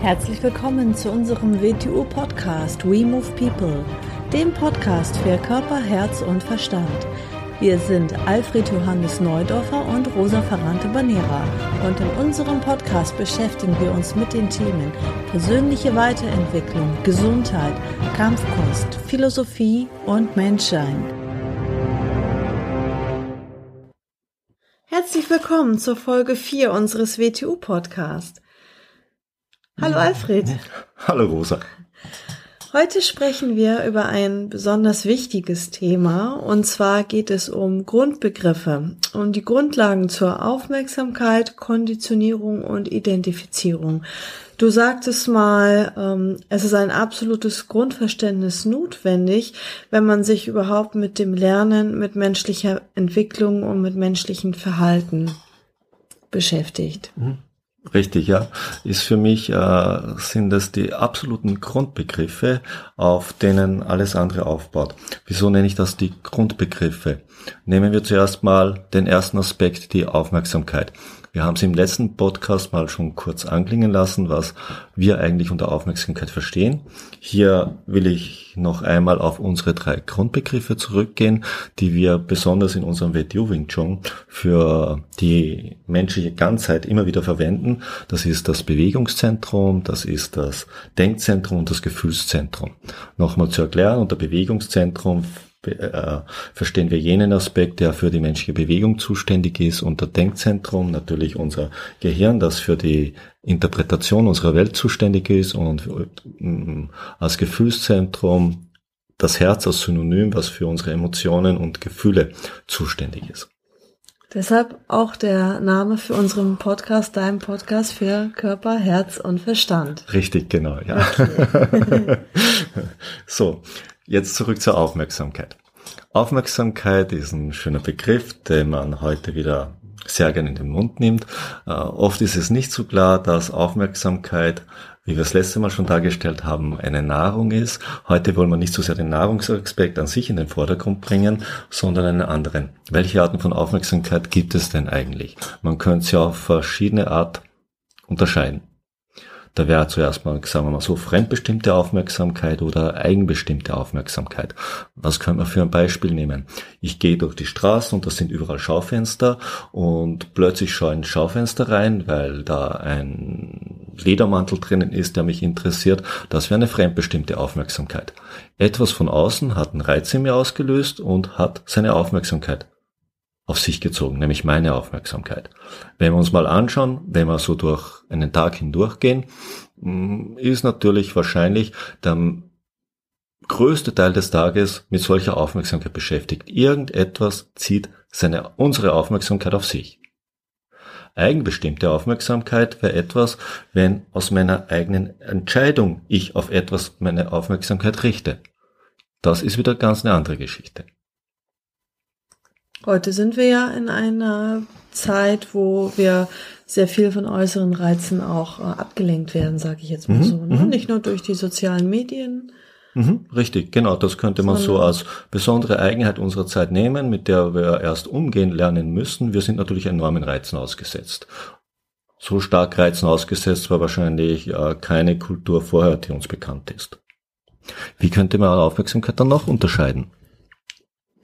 Herzlich willkommen zu unserem WTU-Podcast We Move People, dem Podcast für Körper, Herz und Verstand. Wir sind Alfred Johannes Neudorfer und Rosa Ferrante Banera und in unserem Podcast beschäftigen wir uns mit den Themen persönliche Weiterentwicklung, Gesundheit, Kampfkunst, Philosophie und Menschsein. Herzlich willkommen zur Folge 4 unseres WTU-Podcasts. Hallo Alfred. Hallo Rosa. Heute sprechen wir über ein besonders wichtiges Thema und zwar geht es um Grundbegriffe und die Grundlagen zur Aufmerksamkeit, Konditionierung und Identifizierung. Du sagtest mal, ähm, es ist ein absolutes Grundverständnis notwendig, wenn man sich überhaupt mit dem Lernen, mit menschlicher Entwicklung und mit menschlichem Verhalten beschäftigt. Mhm. Richtig, ja. Ist für mich, äh, sind das die absoluten Grundbegriffe, auf denen alles andere aufbaut. Wieso nenne ich das die Grundbegriffe? Nehmen wir zuerst mal den ersten Aspekt, die Aufmerksamkeit. Wir haben es im letzten Podcast mal schon kurz anklingen lassen, was wir eigentlich unter Aufmerksamkeit verstehen. Hier will ich noch einmal auf unsere drei Grundbegriffe zurückgehen, die wir besonders in unserem WTU Wing Chun für die menschliche Ganzheit immer wieder verwenden. Das ist das Bewegungszentrum, das ist das Denkzentrum und das Gefühlszentrum. Nochmal zu erklären, unter Bewegungszentrum äh, verstehen wir jenen Aspekt, der für die menschliche Bewegung zuständig ist, unter Denkzentrum natürlich unser Gehirn, das für die Interpretation unserer Welt zuständig ist und äh, als Gefühlszentrum das Herz als Synonym, was für unsere Emotionen und Gefühle zuständig ist. Deshalb auch der Name für unseren Podcast, deinem Podcast für Körper, Herz und Verstand. Richtig, genau, ja. Okay. so, Jetzt zurück zur Aufmerksamkeit. Aufmerksamkeit ist ein schöner Begriff, den man heute wieder sehr gerne in den Mund nimmt. Äh, oft ist es nicht so klar, dass Aufmerksamkeit, wie wir es letzte Mal schon dargestellt haben, eine Nahrung ist. Heute wollen wir nicht so sehr den Nahrungsaspekt an sich in den Vordergrund bringen, sondern einen anderen. Welche Arten von Aufmerksamkeit gibt es denn eigentlich? Man könnte sie auf verschiedene Art unterscheiden. Da wäre zuerst mal, sagen wir mal so, fremdbestimmte Aufmerksamkeit oder eigenbestimmte Aufmerksamkeit. Was können wir für ein Beispiel nehmen? Ich gehe durch die Straßen und da sind überall Schaufenster und plötzlich schaue ich ein Schaufenster rein, weil da ein Ledermantel drinnen ist, der mich interessiert. Das wäre eine fremdbestimmte Aufmerksamkeit. Etwas von außen hat einen Reiz in mir ausgelöst und hat seine Aufmerksamkeit auf sich gezogen, nämlich meine Aufmerksamkeit. Wenn wir uns mal anschauen, wenn wir so durch einen Tag hindurchgehen, mm, ist natürlich wahrscheinlich der größte Teil des Tages mit solcher Aufmerksamkeit beschäftigt. Irgendetwas zieht seine, unsere Aufmerksamkeit auf sich. Eigenbestimmte Aufmerksamkeit wäre etwas, wenn aus meiner eigenen Entscheidung ich auf etwas meine Aufmerksamkeit richte. Das ist wieder ganz eine andere Geschichte. Heute sind wir ja in einer Zeit, wo wir sehr viel von äußeren Reizen auch äh, abgelenkt werden, sage ich jetzt mal mhm, so. Ne? Mhm. Nicht nur durch die sozialen Medien. Mhm, richtig, genau. Das könnte man so als besondere Eigenheit unserer Zeit nehmen, mit der wir erst umgehen lernen müssen. Wir sind natürlich enormen Reizen ausgesetzt. So stark Reizen ausgesetzt war wahrscheinlich äh, keine Kultur vorher, die uns bekannt ist. Wie könnte man Aufmerksamkeit dann noch unterscheiden?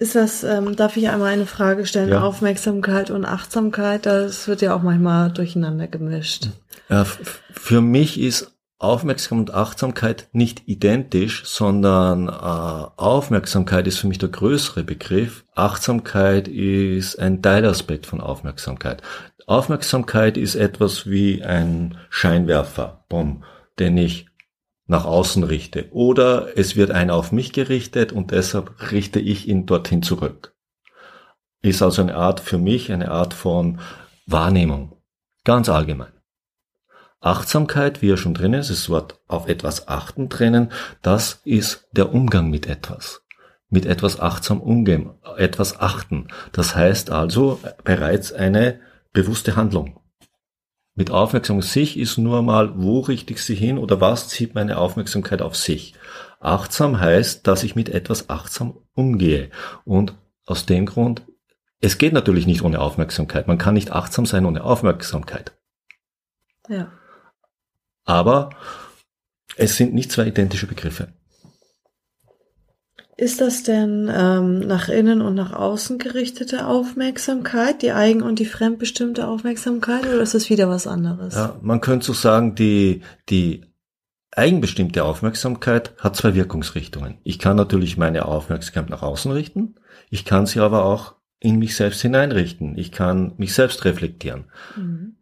Ist das, ähm, darf ich einmal eine Frage stellen? Ja. Aufmerksamkeit und Achtsamkeit, das wird ja auch manchmal durcheinander gemischt. Ja, für mich ist Aufmerksamkeit und Achtsamkeit nicht identisch, sondern äh, Aufmerksamkeit ist für mich der größere Begriff. Achtsamkeit ist ein Teilaspekt von Aufmerksamkeit. Aufmerksamkeit ist etwas wie ein Scheinwerfer, Bumm, den ich nach außen richte. Oder es wird einer auf mich gerichtet und deshalb richte ich ihn dorthin zurück. Ist also eine Art für mich, eine Art von Wahrnehmung. Ganz allgemein. Achtsamkeit, wie er schon drin ist, das Wort auf etwas achten drinnen, das ist der Umgang mit etwas. Mit etwas achtsam umgehen, etwas achten. Das heißt also bereits eine bewusste Handlung. Mit Aufmerksamkeit sich ist nur mal, wo richte ich sie hin oder was zieht meine Aufmerksamkeit auf sich. Achtsam heißt, dass ich mit etwas achtsam umgehe. Und aus dem Grund, es geht natürlich nicht ohne Aufmerksamkeit. Man kann nicht achtsam sein ohne Aufmerksamkeit. Ja. Aber es sind nicht zwei identische Begriffe. Ist das denn ähm, nach innen und nach außen gerichtete Aufmerksamkeit, die eigen- und die fremdbestimmte Aufmerksamkeit, oder ist das wieder was anderes? Ja, man könnte so sagen, die, die eigenbestimmte Aufmerksamkeit hat zwei Wirkungsrichtungen. Ich kann natürlich meine Aufmerksamkeit nach außen richten, ich kann sie aber auch in mich selbst hineinrichten. Ich kann mich selbst reflektieren. Mhm.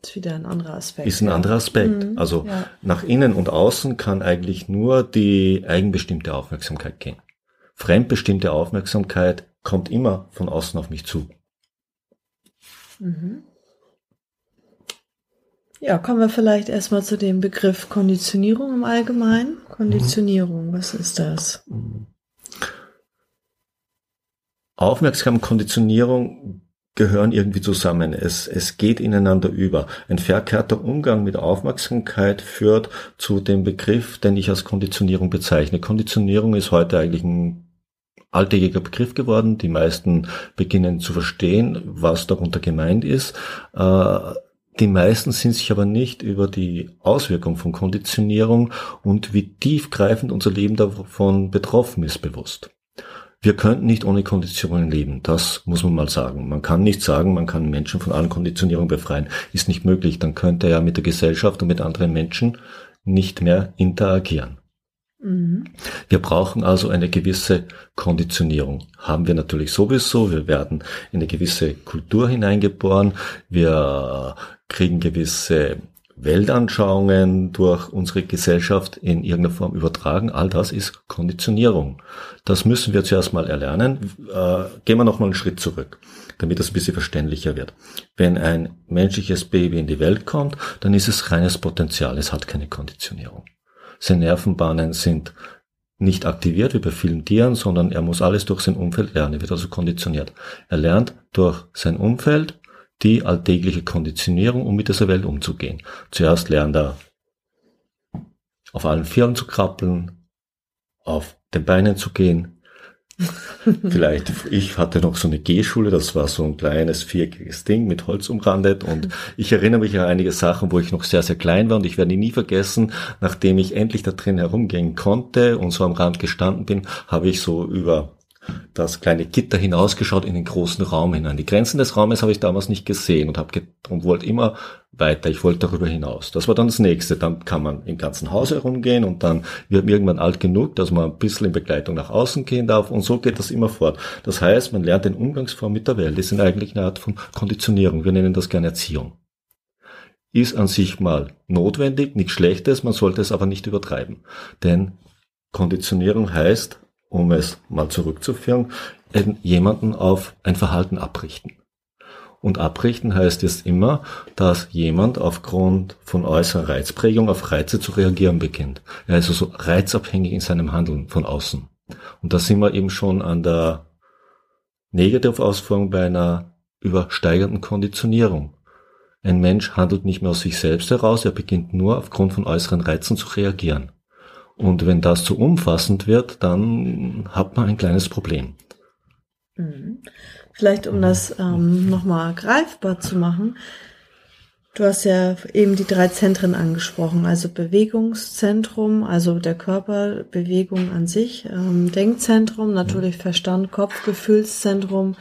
Das ist wieder ein anderer Aspekt. Ist ein anderer Aspekt. Mhm, also ja. nach innen und außen kann eigentlich nur die eigenbestimmte Aufmerksamkeit gehen. Fremdbestimmte Aufmerksamkeit kommt immer von außen auf mich zu. Mhm. Ja, kommen wir vielleicht erstmal zu dem Begriff Konditionierung im Allgemeinen. Konditionierung, was ist das? Aufmerksam Konditionierung gehören irgendwie zusammen. Es, es geht ineinander über. Ein verkehrter Umgang mit Aufmerksamkeit führt zu dem Begriff, den ich als Konditionierung bezeichne. Konditionierung ist heute eigentlich ein alltäglicher Begriff geworden. Die meisten beginnen zu verstehen, was darunter gemeint ist. Äh, die meisten sind sich aber nicht über die Auswirkung von Konditionierung und wie tiefgreifend unser Leben davon betroffen ist bewusst. Wir könnten nicht ohne Konditionierung leben. Das muss man mal sagen. Man kann nicht sagen, man kann Menschen von allen Konditionierungen befreien. Ist nicht möglich. Dann könnte er mit der Gesellschaft und mit anderen Menschen nicht mehr interagieren. Mhm. Wir brauchen also eine gewisse Konditionierung. Haben wir natürlich sowieso. Wir werden in eine gewisse Kultur hineingeboren. Wir kriegen gewisse Weltanschauungen durch unsere Gesellschaft in irgendeiner Form übertragen. All das ist Konditionierung. Das müssen wir zuerst mal erlernen. Äh, gehen wir noch mal einen Schritt zurück, damit das ein bisschen verständlicher wird. Wenn ein menschliches Baby in die Welt kommt, dann ist es reines Potenzial. Es hat keine Konditionierung. Seine Nervenbahnen sind nicht aktiviert wie bei vielen Tieren, sondern er muss alles durch sein Umfeld lernen. Er wird also konditioniert. Er lernt durch sein Umfeld die alltägliche Konditionierung, um mit dieser Welt umzugehen. Zuerst lernt er auf allen Vieren zu krabbeln, auf den Beinen zu gehen, Vielleicht, ich hatte noch so eine G-Schule, das war so ein kleines viereckiges Ding mit Holz umrandet und ich erinnere mich an einige Sachen, wo ich noch sehr, sehr klein war und ich werde nie vergessen, nachdem ich endlich da drin herumgehen konnte und so am Rand gestanden bin, habe ich so über das kleine Gitter hinausgeschaut in den großen Raum hinein. Die Grenzen des Raumes habe ich damals nicht gesehen und habe und wollte immer weiter. Ich wollte darüber hinaus. Das war dann das nächste. Dann kann man im ganzen Haus herumgehen und dann wird man irgendwann alt genug, dass man ein bisschen in Begleitung nach außen gehen darf und so geht das immer fort. Das heißt, man lernt den Umgangsform mit der Welt. Das ist eigentlich eine Art von Konditionierung. Wir nennen das gerne Erziehung. Ist an sich mal notwendig, nichts Schlechtes, man sollte es aber nicht übertreiben. Denn Konditionierung heißt, um es mal zurückzuführen, jemanden auf ein Verhalten abrichten. Und abrichten heißt jetzt immer, dass jemand aufgrund von äußerer Reizprägung auf Reize zu reagieren beginnt. Er ist also reizabhängig in seinem Handeln von außen. Und da sind wir eben schon an der Negativausführung bei einer übersteigerten Konditionierung. Ein Mensch handelt nicht mehr aus sich selbst heraus, er beginnt nur aufgrund von äußeren Reizen zu reagieren. Und wenn das zu umfassend wird, dann hat man ein kleines Problem. Mhm. Vielleicht um das ähm, nochmal greifbar zu machen. Du hast ja eben die drei Zentren angesprochen, also Bewegungszentrum, also der Körper, Bewegung an sich, ähm, Denkzentrum, natürlich Verstand, Kopf, Gefühlszentrum,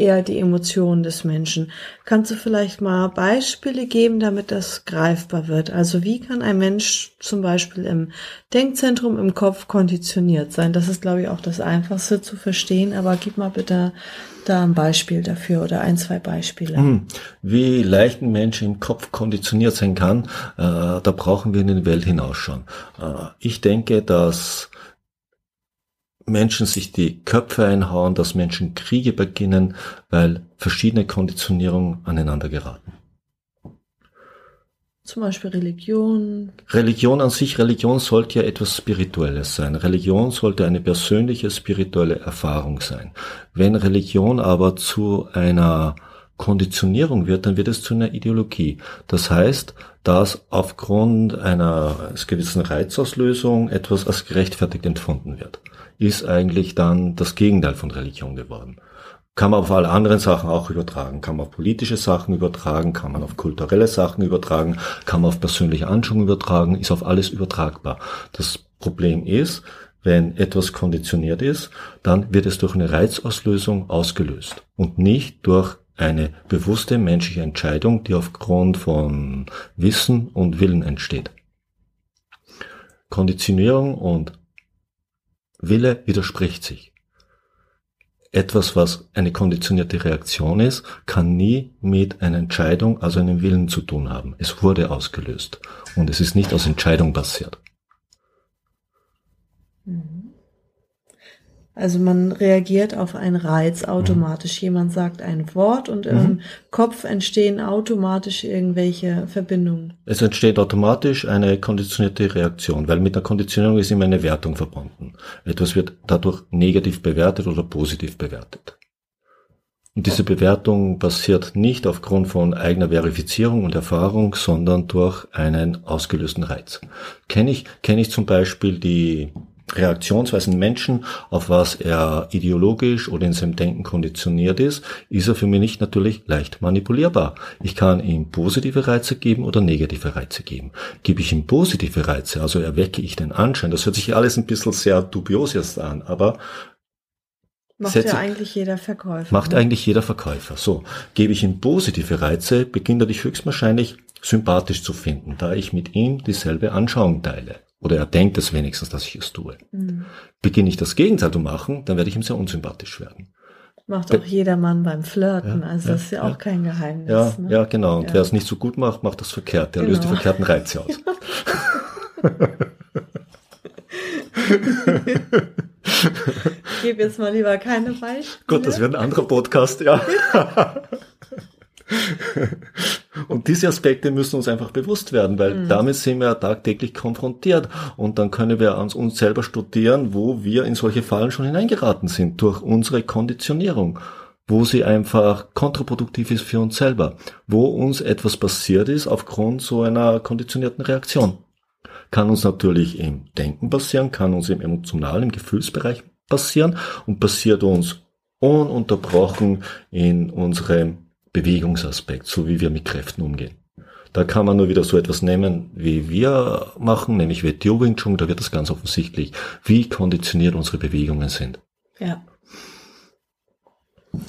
eher die Emotionen des Menschen. Kannst du vielleicht mal Beispiele geben, damit das greifbar wird? Also wie kann ein Mensch zum Beispiel im Denkzentrum im Kopf konditioniert sein? Das ist, glaube ich, auch das Einfachste zu verstehen, aber gib mal bitte da ein Beispiel dafür oder ein, zwei Beispiele. Hm. Wie leicht ein Mensch im Kopf konditioniert sein kann, äh, da brauchen wir in die Welt hinausschauen. Äh, ich denke, dass Menschen sich die Köpfe einhauen, dass Menschen Kriege beginnen, weil verschiedene Konditionierungen aneinander geraten. Zum Beispiel Religion. Religion an sich, Religion sollte ja etwas Spirituelles sein. Religion sollte eine persönliche spirituelle Erfahrung sein. Wenn Religion aber zu einer Konditionierung wird, dann wird es zu einer Ideologie. Das heißt, dass aufgrund einer gewissen Reizauslösung etwas als gerechtfertigt empfunden wird ist eigentlich dann das Gegenteil von Religion geworden. Kann man auf alle anderen Sachen auch übertragen. Kann man auf politische Sachen übertragen, kann man auf kulturelle Sachen übertragen, kann man auf persönliche Anschauung übertragen, ist auf alles übertragbar. Das Problem ist, wenn etwas konditioniert ist, dann wird es durch eine Reizauslösung ausgelöst und nicht durch eine bewusste menschliche Entscheidung, die aufgrund von Wissen und Willen entsteht. Konditionierung und Wille widerspricht sich. Etwas, was eine konditionierte Reaktion ist, kann nie mit einer Entscheidung, also einem Willen zu tun haben. Es wurde ausgelöst und es ist nicht aus Entscheidung passiert. Also man reagiert auf einen Reiz automatisch. Mhm. Jemand sagt ein Wort und im mhm. Kopf entstehen automatisch irgendwelche Verbindungen. Es entsteht automatisch eine konditionierte Reaktion, weil mit der Konditionierung ist immer eine Wertung verbunden. Etwas wird dadurch negativ bewertet oder positiv bewertet. Und diese Bewertung passiert nicht aufgrund von eigener Verifizierung und Erfahrung, sondern durch einen ausgelösten Reiz. Kenne ich, kenne ich zum Beispiel die Reaktionsweisen Menschen, auf was er ideologisch oder in seinem Denken konditioniert ist, ist er für mich nicht natürlich leicht manipulierbar. Ich kann ihm positive Reize geben oder negative Reize geben. Gebe ich ihm positive Reize, also erwecke ich den Anschein, das hört sich alles ein bisschen sehr dubios jetzt an, aber Macht setze, ja eigentlich jeder Verkäufer. Macht ne? eigentlich jeder Verkäufer. So, gebe ich ihm positive Reize, beginnt er dich höchstwahrscheinlich sympathisch zu finden, da ich mit ihm dieselbe Anschauung teile. Oder er denkt es wenigstens, dass ich es tue. Mhm. Beginne ich das Gegenteil zu machen, dann werde ich ihm sehr unsympathisch werden. Macht auch jeder Mann beim Flirten, ja, also das ist ja, ja, auch kein Geheimnis. Ja, ne? ja genau. Und wer es nicht so gut macht, macht das verkehrt. Der genau. löst die genau. verkehrten Reize aus. ich gebe jetzt mal lieber keine Beispiele. Gut, das wird ein anderer Podcast, ja. Und diese Aspekte müssen uns einfach bewusst werden, weil mhm. damit sind wir tagtäglich konfrontiert. Und dann können wir an uns selber studieren, wo wir in solche Fallen schon hineingeraten sind, durch unsere Konditionierung wo sie einfach kontraproduktiv ist für uns selber, wo uns etwas passiert ist aufgrund so einer konditionierten Reaktion. Kann uns natürlich im Denken passieren, kann uns im emotionalen, im Gefühlsbereich passieren und passiert uns ununterbrochen in unserem Bewegungsaspekt, so wie wir mit Kräften umgehen. Da kann man nur wieder so etwas nehmen, wie wir machen, nämlich WTO Wing Chun, da wird das ganz offensichtlich, wie konditioniert unsere Bewegungen sind. Ja.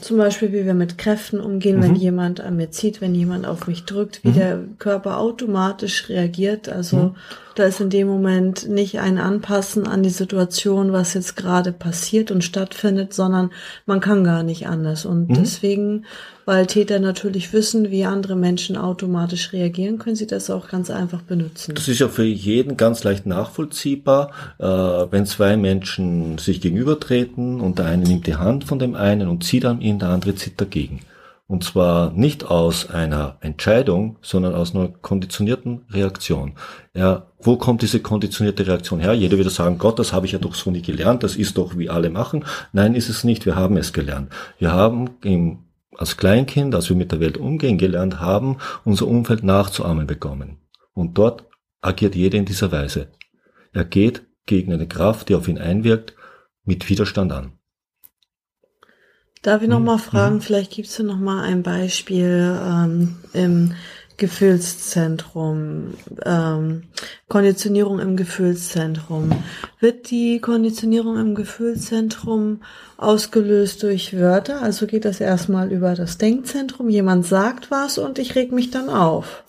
Zum Beispiel, wie wir mit Kräften umgehen, mhm. wenn jemand an mir zieht, wenn jemand auf mich drückt, wie mhm. der Körper automatisch reagiert. Also mhm. Da ist in dem Moment nicht ein Anpassen an die Situation, was jetzt gerade passiert und stattfindet, sondern man kann gar nicht anders. Und mhm. deswegen, weil Täter natürlich wissen, wie andere Menschen automatisch reagieren, können sie das auch ganz einfach benutzen. Das ist ja für jeden ganz leicht nachvollziehbar, äh, wenn zwei Menschen sich gegenübertreten und der eine nimmt die Hand von dem einen und zieht an ihn, der andere zieht dagegen. Und zwar nicht aus einer Entscheidung, sondern aus einer konditionierten Reaktion. Ja, wo kommt diese konditionierte Reaktion her? Jeder würde sagen, Gott, das habe ich ja doch so nie gelernt, das ist doch wie alle machen. Nein, ist es nicht, wir haben es gelernt. Wir haben im, als Kleinkind, als wir mit der Welt umgehen gelernt haben, unser Umfeld nachzuahmen bekommen. Und dort agiert jeder in dieser Weise. Er geht gegen eine Kraft, die auf ihn einwirkt, mit Widerstand an. Darf ich noch mhm. mal fragen, mhm. vielleicht gibst du noch mal ein Beispiel ähm, im Gefühlszentrum, ähm, Konditionierung im Gefühlszentrum. Wird die Konditionierung im Gefühlszentrum ausgelöst durch Wörter? Also geht das erstmal über das Denkzentrum, jemand sagt was und ich reg mich dann auf.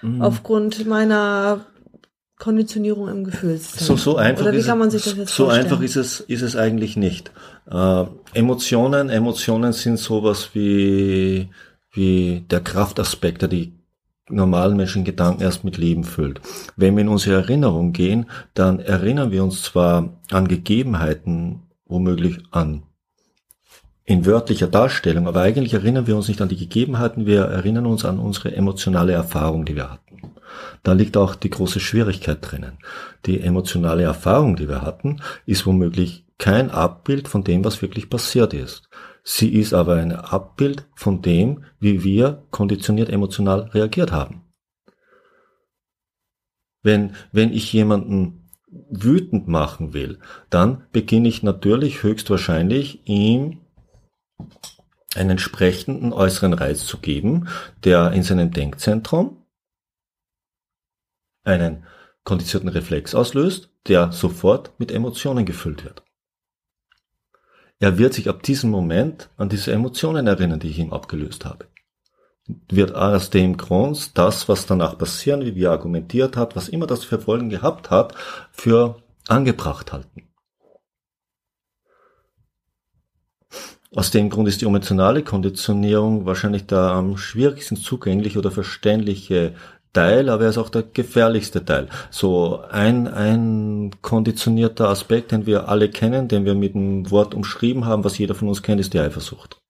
Mhm. Aufgrund meiner Konditionierung im Gefühlszentrum. So, so einfach, Oder wie kann man sich das jetzt so vorstellen? einfach ist es, ist es eigentlich nicht. Äh, Emotionen, Emotionen sind sowas wie, wie der Kraftaspekt, der die normalen Menschen Gedanken erst mit Leben füllt. Wenn wir in unsere Erinnerung gehen, dann erinnern wir uns zwar an Gegebenheiten, womöglich an in wörtlicher Darstellung, aber eigentlich erinnern wir uns nicht an die Gegebenheiten, wir erinnern uns an unsere emotionale Erfahrung, die wir hatten. Da liegt auch die große Schwierigkeit drinnen. Die emotionale Erfahrung, die wir hatten, ist womöglich kein Abbild von dem, was wirklich passiert ist. Sie ist aber ein Abbild von dem, wie wir konditioniert emotional reagiert haben. Wenn, wenn ich jemanden wütend machen will, dann beginne ich natürlich höchstwahrscheinlich ihm einen entsprechenden äußeren Reiz zu geben, der in seinem Denkzentrum einen konditionierten Reflex auslöst, der sofort mit Emotionen gefüllt wird. Er wird sich ab diesem Moment an diese Emotionen erinnern, die ich ihm abgelöst habe. Wird aus dem Grund das, was danach passieren, wie er argumentiert hat, was immer das für Folgen gehabt hat, für angebracht halten. Aus dem Grund ist die emotionale Konditionierung wahrscheinlich der am schwierigsten zugängliche oder verständliche Teil, aber er ist auch der gefährlichste Teil. So ein, ein konditionierter Aspekt, den wir alle kennen, den wir mit dem Wort umschrieben haben, was jeder von uns kennt, ist die Eifersucht.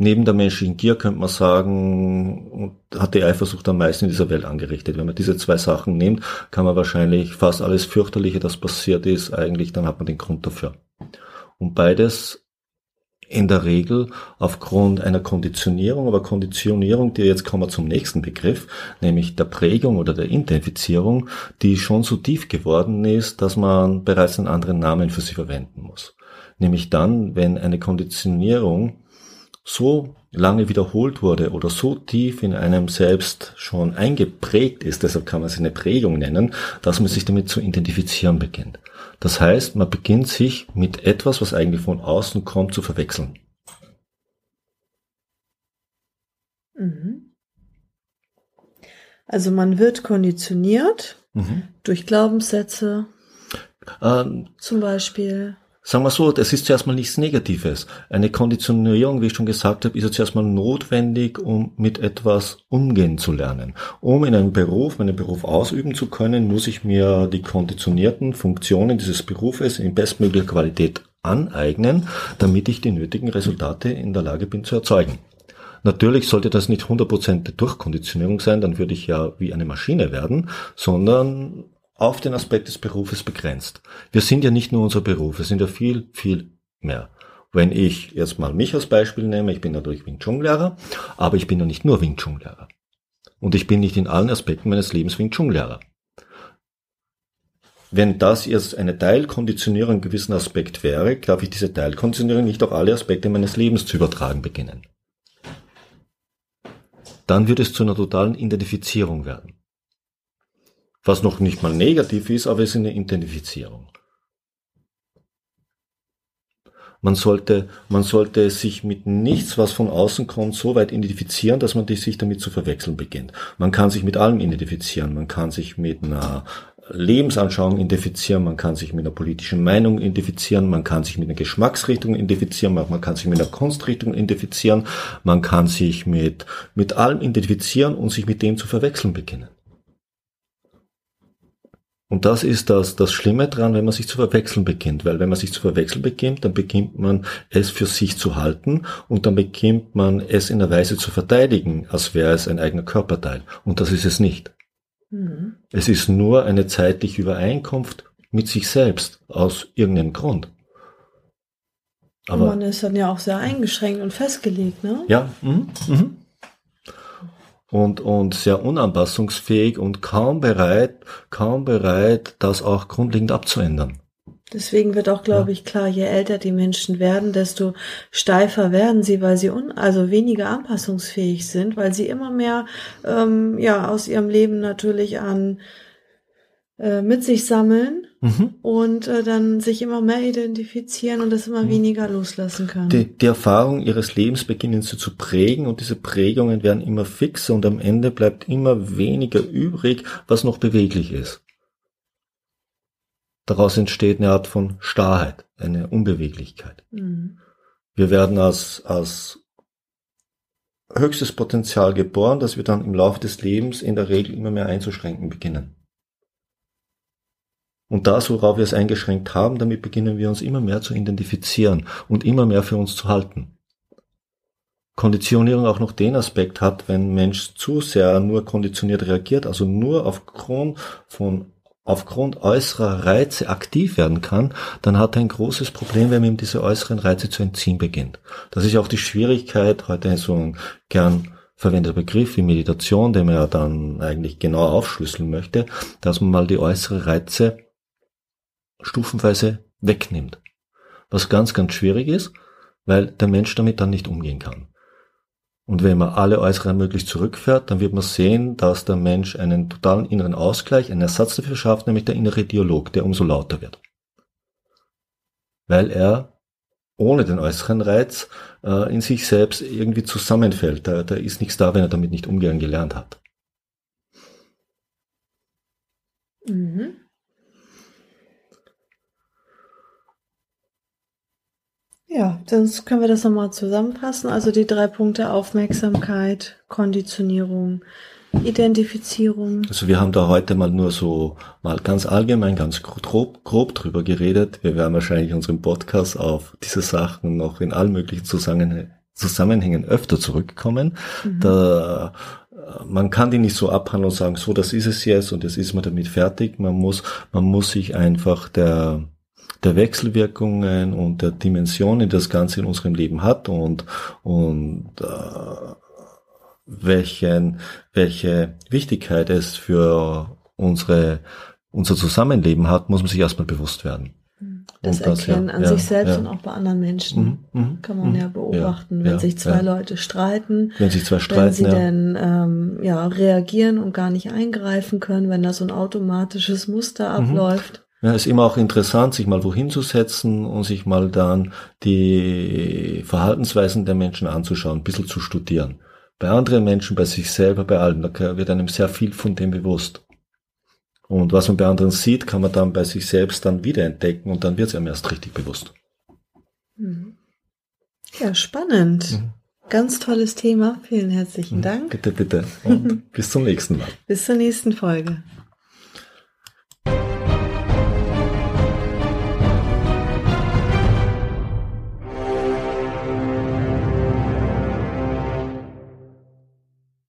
Neben der menschlichen Gier könnte man sagen, hat die Eifersucht am meisten in dieser Welt angerichtet. Wenn man diese zwei Sachen nimmt, kann man wahrscheinlich fast alles fürchterliche, das passiert ist, eigentlich, dann hat man den Grund dafür. Und beides in der Regel aufgrund einer Konditionierung, aber Konditionierung, die jetzt kommen wir zum nächsten Begriff, nämlich der Prägung oder der Identifizierung, die schon so tief geworden ist, dass man bereits einen anderen Namen für sie verwenden muss. Nämlich dann, wenn eine Konditionierung so lange wiederholt wurde oder so tief in einem selbst schon eingeprägt ist, deshalb kann man sie eine Prägung nennen, dass man sich damit zu identifizieren beginnt. Das heißt, man beginnt sich mit etwas, was eigentlich von außen kommt, zu verwechseln. Mhm. Also man wird konditioniert mhm. durch Glaubenssätze, ähm, zum Beispiel. Sagen wir so, das ist zuerst mal nichts Negatives. Eine Konditionierung, wie ich schon gesagt habe, ist ja zuerst mal notwendig, um mit etwas umgehen zu lernen. Um in einem Beruf, meinen Beruf ausüben zu können, muss ich mir die konditionierten Funktionen dieses Berufes in bestmöglicher Qualität aneignen, damit ich die nötigen Resultate in der Lage bin zu erzeugen. Natürlich sollte das nicht 100% Durchkonditionierung sein, dann würde ich ja wie eine Maschine werden, sondern auf den Aspekt des Berufes begrenzt. Wir sind ja nicht nur unser Beruf, wir sind ja viel, viel mehr. Wenn ich jetzt mal mich als Beispiel nehme, ich bin natürlich Wing Chun Lehrer, aber ich bin ja nicht nur Wing Chun Lehrer. Und ich bin nicht in allen Aspekten meines Lebens Wing Chun Lehrer. Wenn das jetzt eine Teilkonditionierung in gewissen Aspekt wäre, darf ich diese Teilkonditionierung nicht auf alle Aspekte meines Lebens zu übertragen beginnen. Dann wird es zu einer totalen Identifizierung werden was noch nicht mal negativ ist, aber es ist eine Identifizierung. Man sollte, man sollte sich mit nichts, was von außen kommt, so weit identifizieren, dass man sich damit zu verwechseln beginnt. Man kann sich mit allem identifizieren. Man kann sich mit einer Lebensanschauung identifizieren, man kann sich mit einer politischen Meinung identifizieren, man kann sich mit einer Geschmacksrichtung identifizieren, man kann sich mit einer Kunstrichtung identifizieren, man kann sich mit, mit allem identifizieren und sich mit dem zu verwechseln beginnen. Und das ist das, das Schlimme dran, wenn man sich zu verwechseln beginnt, weil wenn man sich zu verwechseln beginnt, dann beginnt man es für sich zu halten und dann beginnt man es in der Weise zu verteidigen, als wäre es ein eigener Körperteil. Und das ist es nicht. Mhm. Es ist nur eine zeitliche Übereinkunft mit sich selbst aus irgendeinem Grund. Aber man ist dann ja auch sehr eingeschränkt und festgelegt, ne? Ja. Mhm. Mhm und, und sehr unanpassungsfähig und kaum bereit, kaum bereit, das auch grundlegend abzuändern. Deswegen wird auch, glaube ja. ich, klar, je älter die Menschen werden, desto steifer werden sie, weil sie un also weniger anpassungsfähig sind, weil sie immer mehr ähm, ja aus ihrem Leben natürlich an äh, mit sich sammeln mhm. und äh, dann sich immer mehr identifizieren und das immer mhm. weniger loslassen können. Die, die Erfahrung ihres Lebens beginnen sie zu prägen und diese Prägungen werden immer fixer und am Ende bleibt immer weniger übrig, was noch beweglich ist. Daraus entsteht eine Art von Starrheit, eine Unbeweglichkeit. Mhm. Wir werden als, als höchstes Potenzial geboren, dass wir dann im Laufe des Lebens in der Regel immer mehr einzuschränken beginnen. Und das, worauf wir es eingeschränkt haben, damit beginnen wir uns immer mehr zu identifizieren und immer mehr für uns zu halten. Konditionierung auch noch den Aspekt hat, wenn Mensch zu sehr nur konditioniert reagiert, also nur aufgrund von aufgrund äußerer Reize aktiv werden kann, dann hat er ein großes Problem, wenn man ihm diese äußeren Reize zu entziehen beginnt. Das ist auch die Schwierigkeit, heute so ein gern verwendeter Begriff wie Meditation, den man ja dann eigentlich genau aufschlüsseln möchte, dass man mal die äußeren Reize stufenweise wegnimmt. Was ganz, ganz schwierig ist, weil der Mensch damit dann nicht umgehen kann. Und wenn man alle äußeren möglichst zurückfährt, dann wird man sehen, dass der Mensch einen totalen inneren Ausgleich, einen Ersatz dafür schafft, nämlich der innere Dialog, der umso lauter wird. Weil er ohne den äußeren Reiz äh, in sich selbst irgendwie zusammenfällt. Da, da ist nichts da, wenn er damit nicht umgehen gelernt hat. Mhm. Ja, sonst können wir das nochmal zusammenfassen. Also die drei Punkte Aufmerksamkeit, Konditionierung, Identifizierung. Also wir haben da heute mal nur so mal ganz allgemein, ganz grob, grob drüber geredet. Wir werden wahrscheinlich unseren Podcast auf diese Sachen noch in allen möglichen Zusammenhängen, Zusammenhängen öfter zurückkommen. Mhm. Da, äh, man kann die nicht so abhandeln und sagen, so, das ist es jetzt und jetzt ist man damit fertig. Man muss, man muss sich einfach der, der Wechselwirkungen und der Dimensionen, die das Ganze in unserem Leben hat und, und äh, welchen, welche Wichtigkeit es für unsere, unser Zusammenleben hat, muss man sich erstmal bewusst werden. Das, das Erkennen ja, an ja, sich selbst ja. und auch bei anderen Menschen mhm, mhm kann man mhm, ja beobachten, wenn sich zwei Leute streiten, wenn sich zwei streiten, wenn sie denn ähm, ja reagieren und gar nicht eingreifen können, wenn da so ein automatisches Muster mhm. abläuft. Ja, ist immer auch interessant, sich mal wohin zu setzen und sich mal dann die Verhaltensweisen der Menschen anzuschauen, ein bisschen zu studieren. Bei anderen Menschen, bei sich selber, bei allen, da wird einem sehr viel von dem bewusst. Und was man bei anderen sieht, kann man dann bei sich selbst dann wiederentdecken und dann wird es einem erst richtig bewusst. Mhm. Ja, spannend. Mhm. Ganz tolles Thema. Vielen herzlichen mhm. Dank. Bitte, bitte. Und bis zum nächsten Mal. Bis zur nächsten Folge.